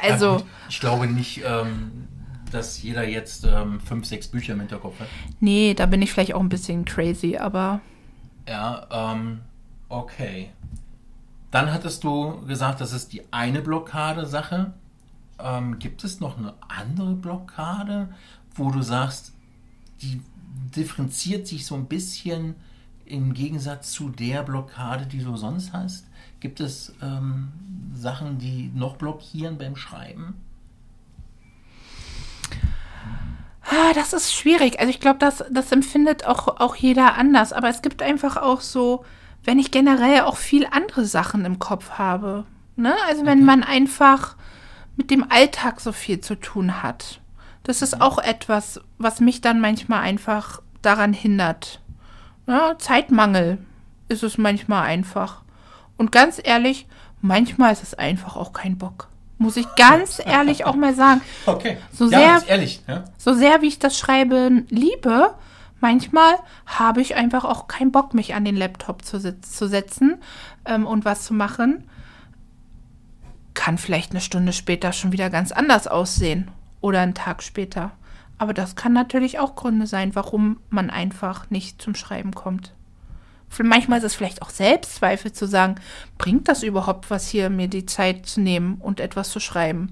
[SPEAKER 1] Ja,
[SPEAKER 2] Also,
[SPEAKER 1] gut. ich glaube nicht, ähm, dass jeder jetzt ähm, fünf, sechs Bücher im Hinterkopf hat.
[SPEAKER 2] nee, da bin ich vielleicht auch ein bisschen crazy, aber
[SPEAKER 1] Ja, ähm, okay. Dann hattest du gesagt, das ist die eine Blockade-Sache. Ähm, gibt es noch eine andere Blockade, wo du sagst, die differenziert sich so ein bisschen im Gegensatz zu der Blockade, die du sonst hast? Gibt es ähm, Sachen, die noch blockieren beim Schreiben?
[SPEAKER 2] Ah, das ist schwierig. Also ich glaube, das, das empfindet auch, auch jeder anders. Aber es gibt einfach auch so, wenn ich generell auch viel andere Sachen im Kopf habe. Ne? Also wenn man einfach mit dem Alltag so viel zu tun hat. Das ist auch etwas, was mich dann manchmal einfach daran hindert. Ja, Zeitmangel ist es manchmal einfach. Und ganz ehrlich, manchmal ist es einfach auch kein Bock. Muss ich ganz *laughs* ehrlich auch mal sagen.
[SPEAKER 1] Okay.
[SPEAKER 2] So
[SPEAKER 1] ja,
[SPEAKER 2] sehr-
[SPEAKER 1] ehrlich. Ja?
[SPEAKER 2] So sehr wie ich das Schreiben liebe, manchmal habe ich einfach auch keinen Bock, mich an den Laptop zu, zu setzen ähm, und was zu machen. Kann vielleicht eine Stunde später schon wieder ganz anders aussehen oder einen Tag später. Aber das kann natürlich auch Gründe sein, warum man einfach nicht zum Schreiben kommt. Manchmal ist es vielleicht auch Selbstzweifel zu sagen, bringt das überhaupt was hier, mir die Zeit zu nehmen und etwas zu schreiben?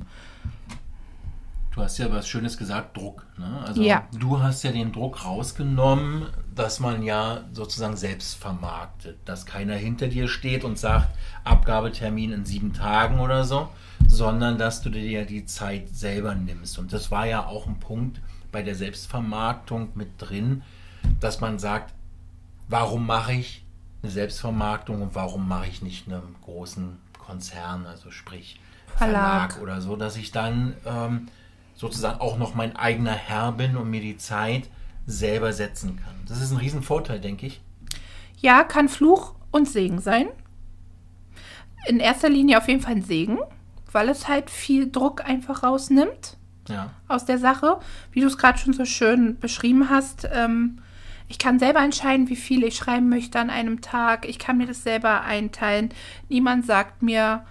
[SPEAKER 1] Du hast ja was Schönes gesagt, Druck. Ne? Also
[SPEAKER 2] Ja.
[SPEAKER 1] du hast ja den Druck rausgenommen, dass man ja sozusagen selbst vermarktet, dass keiner hinter dir steht und sagt, Abgabetermin in sieben Tagen oder so, sondern dass du dir die Zeit selber nimmst. Und das war ja auch ein Punkt bei der Selbstvermarktung mit drin, dass man sagt, warum mache ich eine Selbstvermarktung und warum mache ich nicht einen großen Konzern, also sprich
[SPEAKER 2] Verlag.
[SPEAKER 1] Verlag, oder so, dass ich dann ähm, sozusagen auch noch mein eigener Herr bin und mir die Zeit selber setzen kann. Das ist ein Riesenvorteil, denke ich.
[SPEAKER 2] Ja, kann Fluch und Segen sein. In erster Linie auf jeden Fall ein Segen, weil es halt viel Druck einfach rausnimmt
[SPEAKER 1] Ja.
[SPEAKER 2] aus der Sache. Wie du es gerade schon so schön beschrieben hast. Ähm, ich kann selber entscheiden, wie viel ich schreiben möchte an einem Tag. Ich kann mir das selber einteilen. Niemand sagt mir,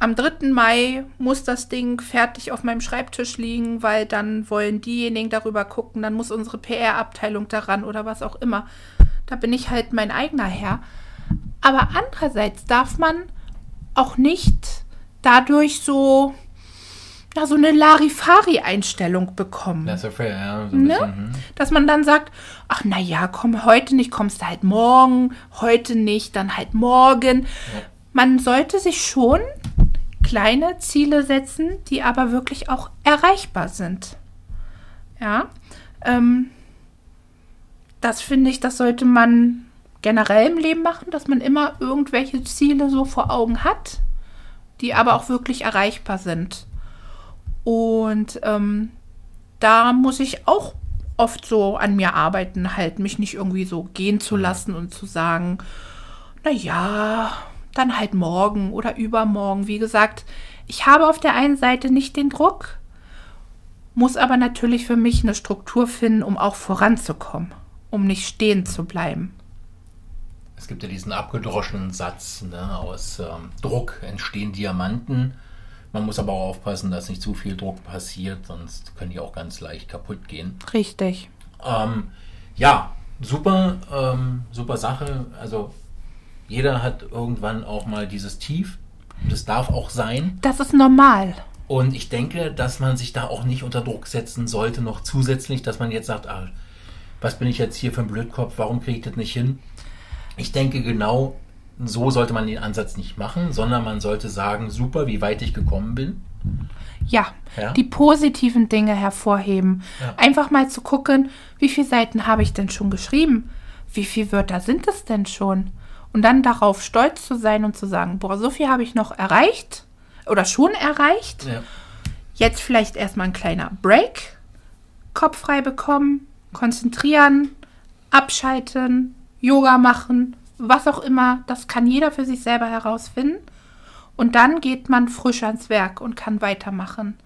[SPEAKER 2] am 3. Mai muss das Ding fertig auf meinem Schreibtisch liegen, weil dann wollen diejenigen darüber gucken, dann muss unsere PR-Abteilung daran oder was auch immer. Da bin ich halt mein eigener Herr. Aber andererseits darf man auch nicht dadurch so, ja, so eine Larifari-Einstellung bekommen.
[SPEAKER 1] Ist ja ja. So
[SPEAKER 2] Ne?
[SPEAKER 1] bisschen, hm.
[SPEAKER 2] Dass man dann sagt, ach na ja, komm heute nicht, kommst du halt morgen, heute nicht, dann halt morgen. Man sollte sich schon kleine Ziele setzen, die aber wirklich auch erreichbar sind. Ja, ähm, das finde ich, das sollte man generell im Leben machen, dass man immer irgendwelche Ziele so vor Augen hat, die aber auch wirklich erreichbar sind. Und ähm, da muss ich auch oft so an mir arbeiten, halt mich nicht irgendwie so gehen zu lassen und zu sagen, na ja, dann halt morgen oder übermorgen. Wie gesagt, ich habe auf der einen Seite nicht den Druck, muss aber natürlich für mich eine Struktur finden, um auch voranzukommen, um nicht stehen zu bleiben.
[SPEAKER 1] Es gibt ja diesen abgedroschenen Satz, ne, aus ähm, Druck entstehen Diamanten. Man muss aber auch aufpassen, dass nicht zu viel Druck passiert, sonst können die auch ganz leicht kaputt gehen.
[SPEAKER 2] Richtig.
[SPEAKER 1] Ähm, ja, super, ähm, super Sache. Also jeder hat irgendwann auch mal dieses Tief. Das darf auch sein.
[SPEAKER 2] Das ist normal.
[SPEAKER 1] Und ich denke, dass man sich da auch nicht unter Druck setzen sollte, noch zusätzlich, dass man jetzt sagt, ah, was bin ich jetzt hier für ein Blödkopf, warum kriege ich das nicht hin? Ich denke, genau so sollte man den Ansatz nicht machen, sondern man sollte sagen, super, wie weit ich gekommen bin.
[SPEAKER 2] Ja,
[SPEAKER 1] Ja.
[SPEAKER 2] die positiven Dinge hervorheben.
[SPEAKER 1] Ja.
[SPEAKER 2] Einfach mal zu gucken, wie viele Seiten habe ich denn schon geschrieben? Wie viele Wörter sind es denn schon? Und dann darauf stolz zu sein und zu sagen, boah, so viel habe ich noch erreicht oder schon erreicht.
[SPEAKER 1] Ja.
[SPEAKER 2] Jetzt vielleicht erstmal ein kleiner Break. Kopf frei bekommen, konzentrieren, abschalten, Yoga machen, was auch immer. Das kann jeder für sich selber herausfinden. Und dann geht man frisch ans Werk und kann weitermachen.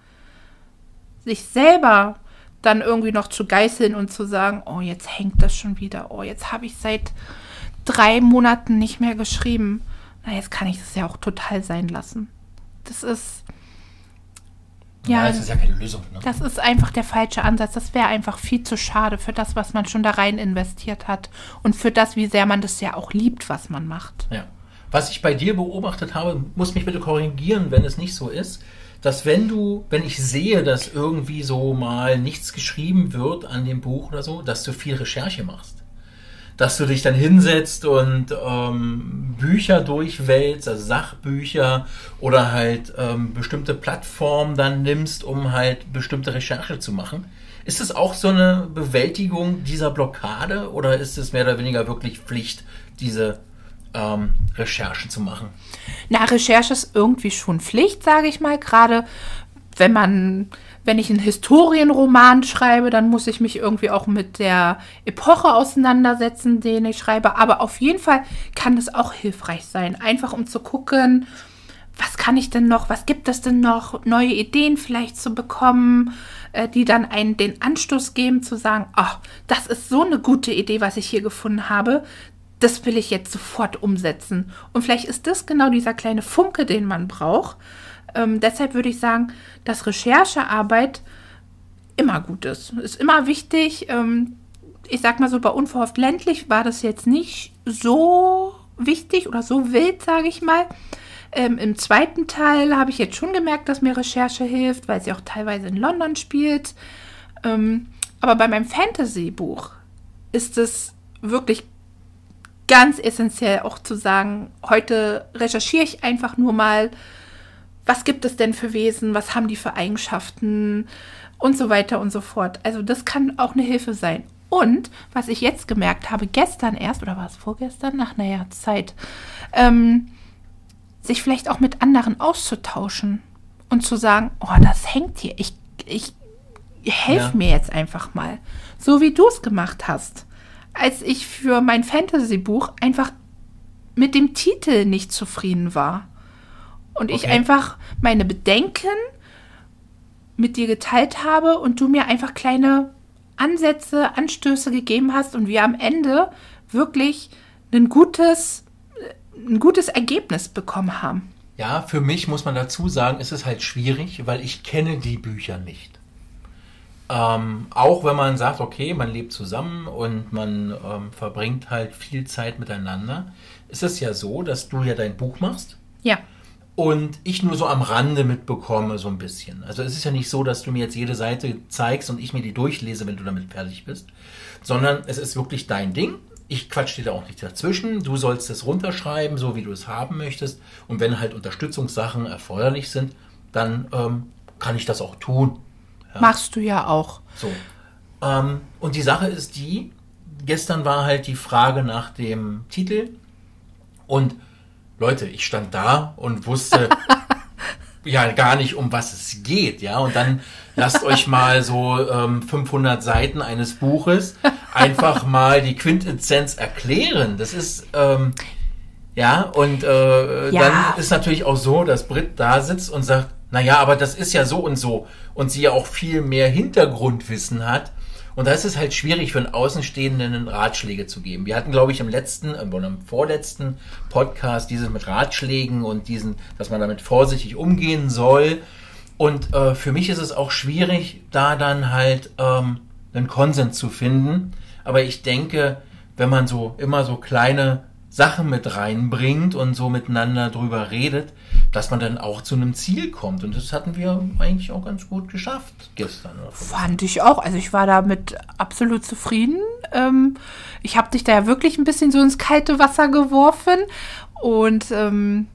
[SPEAKER 2] Sich selber dann irgendwie noch zu geißeln und zu sagen, oh, jetzt hängt das schon wieder. Oh, jetzt habe ich seit drei Monaten nicht mehr geschrieben. Na, jetzt kann ich das ja auch total sein lassen. Das ist,
[SPEAKER 1] Ja,
[SPEAKER 2] ja,
[SPEAKER 1] das ist ja keine Lösung. Ne?
[SPEAKER 2] das ist einfach der falsche Ansatz. Das wäre einfach viel zu schade für das, was man schon da rein investiert hat. Und für das, wie sehr man das ja auch liebt, was man macht.
[SPEAKER 1] Ja. Was ich bei dir beobachtet habe, muss mich bitte korrigieren, wenn es nicht so ist, dass wenn du, wenn ich sehe, dass irgendwie so mal nichts geschrieben wird an dem Buch oder so, dass du viel Recherche machst. Dass du dich dann hinsetzt und ähm, Bücher durchwälzt, also Sachbücher oder halt ähm, bestimmte Plattformen dann nimmst, um halt bestimmte Recherche zu machen. Ist es auch so eine Bewältigung dieser Blockade oder ist es mehr oder weniger wirklich Pflicht, diese ähm, Recherche zu machen?
[SPEAKER 2] Na, Recherche ist irgendwie schon Pflicht, sage ich mal. Gerade wenn man, wenn ich einen Historienroman schreibe, dann muss ich mich irgendwie auch mit der Epoche auseinandersetzen, den ich schreibe. Aber auf jeden Fall kann es auch hilfreich sein, einfach um zu gucken, was kann ich denn noch, was gibt es denn noch, neue Ideen vielleicht zu bekommen, äh, die dann einen den Anstoß geben zu sagen, ach, das ist so eine gute Idee, was ich hier gefunden habe. Das will ich jetzt sofort umsetzen. Und vielleicht ist das genau dieser kleine Funke, den man braucht. Ähm, deshalb würde ich sagen, dass Recherchearbeit immer gut ist. Ist immer wichtig. Ähm, ich sag mal so, bei Unverhofft ländlich war das jetzt nicht so wichtig oder so wild, sage ich mal. Ähm, Im zweiten Teil habe ich jetzt schon gemerkt, dass mir Recherche hilft, weil sie auch teilweise in London spielt. Ähm, aber bei meinem Fantasy-Buch ist es wirklich ganz essentiell auch zu sagen, heute recherchiere ich einfach nur mal, was gibt es denn für Wesen, was haben die für Eigenschaften und so weiter und so fort. Also das kann auch eine Hilfe sein. Und was ich jetzt gemerkt habe, gestern erst, oder war es vorgestern? Ach, naja, Zeit. Ähm, sich vielleicht auch mit anderen auszutauschen und zu sagen, oh, das hängt hier. Ich, ich helfe ja. mir jetzt einfach mal. So wie du es gemacht hast. Als ich für mein Fantasy-Buch einfach mit dem Titel nicht zufrieden war. Und okay. ich einfach meine Bedenken mit dir geteilt habe und du mir einfach kleine Ansätze, Anstöße gegeben hast und wir am Ende wirklich ein gutes, ein gutes Ergebnis bekommen haben.
[SPEAKER 1] Ja, für mich muss man dazu sagen, ist es halt schwierig, weil ich kenne die Bücher nicht. Ähm, auch wenn man sagt, okay, man lebt zusammen und man ähm, verbringt halt viel Zeit miteinander, ist es ja so, dass du ja dein Buch machst.
[SPEAKER 2] Ja
[SPEAKER 1] und ich nur so am Rande mitbekomme, so ein bisschen. Also es ist ja nicht so, dass du mir jetzt jede Seite zeigst und ich mir die durchlese, wenn du damit fertig bist, sondern es ist wirklich dein Ding. Ich quatsch dir da auch nicht dazwischen. Du sollst es runterschreiben, so wie du es haben möchtest. Und wenn halt Unterstützungssachen erforderlich sind, dann ähm, kann ich das auch tun.
[SPEAKER 2] Ja. Machst du ja auch.
[SPEAKER 1] So. Ähm, und die Sache ist die, gestern war halt die Frage nach dem Titel und Leute, ich stand da und wusste *laughs* ja gar nicht, um was es geht, ja. Und dann lasst euch mal so ähm, 500 Seiten eines Buches einfach mal die Quintessenz erklären. Das ist ähm, ja und äh, ja. dann ist natürlich auch so, dass Brit da sitzt und sagt, na ja, aber das ist ja so und so und sie ja auch viel mehr Hintergrundwissen hat und da ist es halt schwierig für einen Außenstehenden Ratschläge zu geben. Wir hatten, glaube ich, im letzten, äh, oder im vorletzten Podcast dieses mit Ratschlägen und diesen, dass man damit vorsichtig umgehen soll. Und äh, für mich ist es auch schwierig, da dann halt ähm, einen Konsens zu finden. Aber ich denke, wenn man so immer so kleine Sachen mit reinbringt und so miteinander drüber redet, dass man dann auch zu einem Ziel kommt. Und das hatten wir eigentlich auch ganz gut geschafft gestern.
[SPEAKER 2] Fand ich auch. Also ich war damit absolut zufrieden. Ähm, ich habe dich da ja wirklich ein bisschen so ins kalte Wasser geworfen. Und ähm,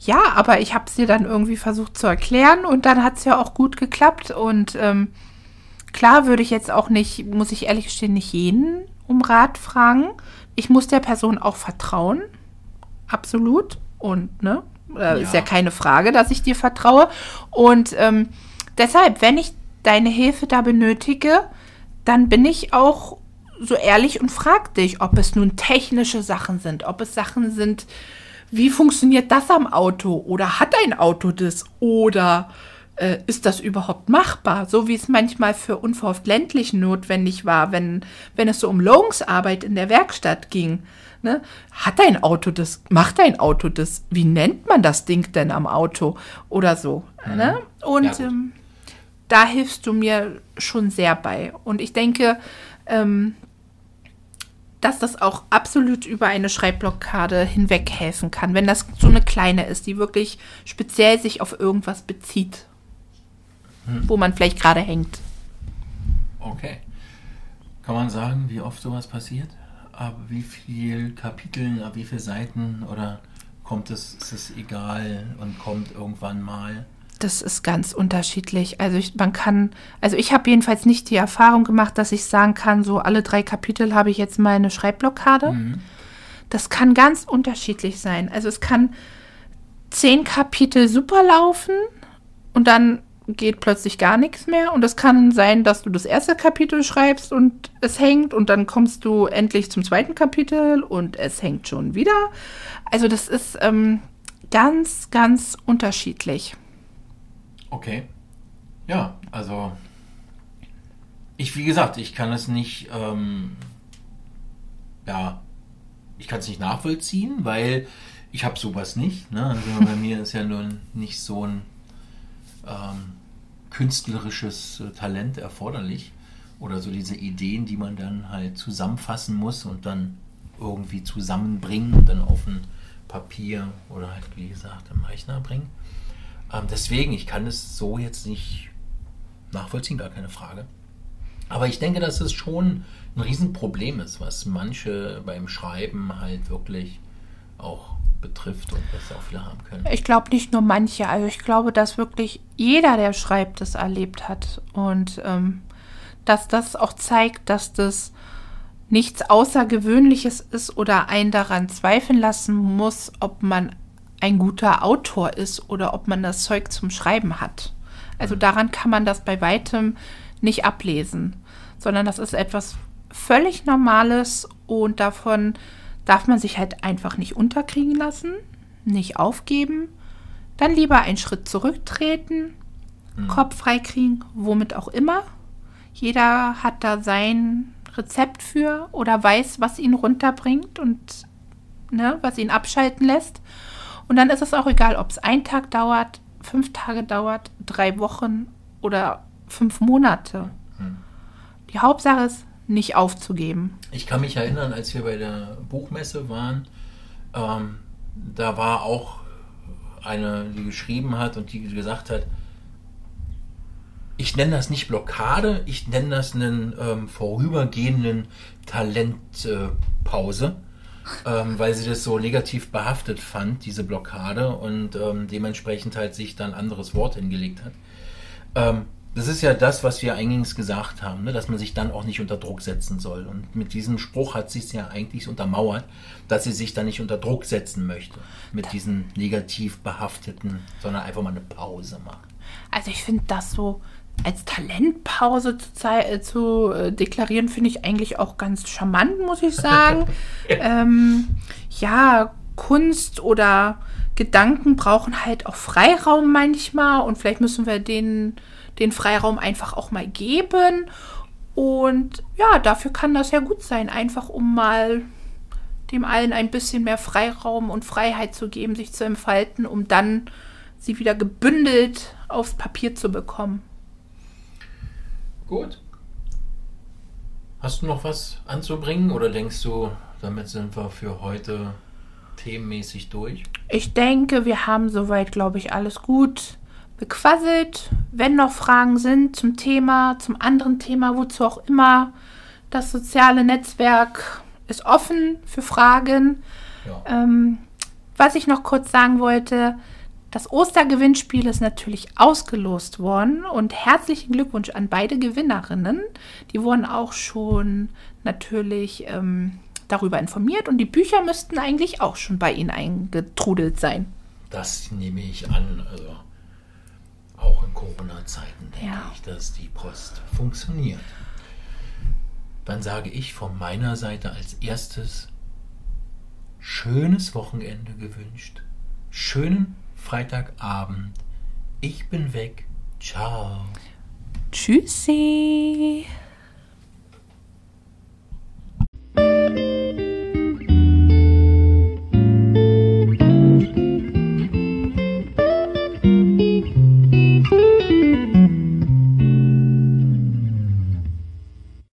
[SPEAKER 2] ja, aber ich habe es dir dann irgendwie versucht zu erklären und dann hat es ja auch gut geklappt. Und ähm, klar würde ich jetzt auch nicht, muss ich ehrlich gestehen, nicht jeden um Rat fragen. Ich muss der Person auch vertrauen. Absolut. Und, ne? Äh, ja. Ist ja keine Frage, dass ich dir vertraue. Und ähm, deshalb, wenn ich deine Hilfe da benötige, dann bin ich auch so ehrlich und frag dich, ob es nun technische Sachen sind, ob es Sachen sind, wie funktioniert das am Auto oder hat ein Auto das oder äh, ist das überhaupt machbar? So wie es manchmal für unverhofft ländlich notwendig war, wenn, wenn es so um Lohnungsarbeit in der Werkstatt ging. Ne? Hat dein Auto das, macht dein Auto das? Wie nennt man das Ding denn am Auto? Oder so. Mhm. Ne? Und ja, ähm, da hilfst du mir schon sehr bei. Und ich denke, ähm, dass das auch absolut über eine Schreibblockade hinweg helfen kann, wenn das so eine kleine ist, die wirklich speziell sich auf irgendwas bezieht, hm. wo man vielleicht gerade hängt.
[SPEAKER 1] Okay. Kann man sagen, wie oft sowas passiert? ab wie viel Kapiteln, ab wie viele Seiten oder kommt es, ist es egal und kommt irgendwann mal?
[SPEAKER 2] Das ist ganz unterschiedlich. Also ich, man kann, also ich habe jedenfalls nicht die Erfahrung gemacht, dass ich sagen kann, so alle drei Kapitel habe ich jetzt mal eine Schreibblockade. Mhm. Das kann ganz unterschiedlich sein. Also es kann zehn Kapitel super laufen und dann geht plötzlich gar nichts mehr. Und es kann sein, dass du das erste Kapitel schreibst und es hängt und dann kommst du endlich zum zweiten Kapitel und es hängt schon wieder. Also das ist ähm, ganz, ganz unterschiedlich.
[SPEAKER 1] Okay. Ja, also ich, wie gesagt, ich kann es nicht, ähm, ja, ich kann es nicht nachvollziehen, weil ich habe sowas nicht. Ne? Also bei *laughs* mir ist ja nun nicht so ein ähm, künstlerisches äh, Talent erforderlich. oder so diese Ideen, die man dann halt zusammenfassen muss und dann irgendwie zusammenbringen und dann auf ein Papier oder halt, wie gesagt, im Rechner bringen. Ähm, deswegen, ich kann es so jetzt nicht nachvollziehen, gar keine Frage. Aber ich denke, dass es schon ein Riesenproblem ist, was manche beim Schreiben halt wirklich auch betrifft und was auch viele haben können.
[SPEAKER 2] Ich glaube nicht nur manche, also ich glaube, dass wirklich jeder, der schreibt, das erlebt hat. Und ähm, dass das auch zeigt, dass das nichts Außergewöhnliches ist oder einen daran zweifeln lassen muss, ob man ein guter Autor ist oder ob man das Zeug zum Schreiben hat. Also daran kann man das bei weitem nicht ablesen, sondern das ist etwas völlig Normales und davon darf man sich halt einfach nicht unterkriegen lassen, nicht aufgeben, dann lieber einen Schritt zurücktreten, mhm. Kopf freikriegen, womit auch immer. Jeder hat da sein Rezept für oder weiß, was ihn runterbringt und ne, was ihn abschalten lässt. Und dann ist es auch egal, ob es ein Tag dauert, fünf Tage dauert, drei Wochen oder fünf Monate. Mhm. Die Hauptsache ist, nicht aufzugeben.
[SPEAKER 1] Ich kann mich erinnern, als wir bei der Buchmesse waren, ähm, da war auch eine, die geschrieben hat und die gesagt hat, ich nenne das nicht Blockade, ich nenne das einen ähm, vorübergehenden Talentpause, äh, ähm, weil sie das so negativ behaftet fand, diese Blockade, und ähm, dementsprechend halt sich dann anderes Wort hingelegt hat. Das ist ja das, was wir eingangs gesagt haben, ne? dass man sich dann auch nicht unter Druck setzen soll. Und mit diesem Spruch hat sie es ja eigentlich untermauert, dass sie sich da nicht unter Druck setzen möchte. Mit diesen negativ behafteten, sondern einfach mal eine Pause macht.
[SPEAKER 2] Also ich finde das so als Talentpause zu, äh, zu äh, deklarieren, finde ich eigentlich auch ganz charmant, muss ich sagen. *laughs* ähm, ja, Kunst oder Gedanken brauchen halt auch Freiraum manchmal und vielleicht müssen wir den, den Freiraum einfach auch mal geben. Und ja, dafür kann das ja gut sein, einfach um mal dem allen ein bisschen mehr Freiraum und Freiheit zu geben, sich zu entfalten, um dann sie wieder gebündelt aufs Papier zu bekommen.
[SPEAKER 1] Gut. Hast du noch was anzubringen oder denkst du, damit sind wir für heute themenmäßig durch?
[SPEAKER 2] Ich denke, wir haben soweit, glaube ich, alles gut bequasselt. Wenn noch Fragen sind zum Thema, zum anderen Thema, wozu auch immer, das soziale Netzwerk ist offen für Fragen. Ja. Ähm, was ich noch kurz sagen wollte, das Ostergewinnspiel ist natürlich ausgelost worden und herzlichen Glückwunsch an beide Gewinnerinnen. Die wurden auch schon natürlich ähm, darüber informiert und die Bücher müssten eigentlich auch schon bei Ihnen eingetrudelt sein.
[SPEAKER 1] Das nehme ich an. Also auch in Corona-Zeiten denke ja. ich, dass die Post funktioniert. Dann sage ich von meiner Seite als erstes schönes Wochenende gewünscht. Schönen Freitagabend. Ich bin weg. Ciao.
[SPEAKER 2] Tschüssi.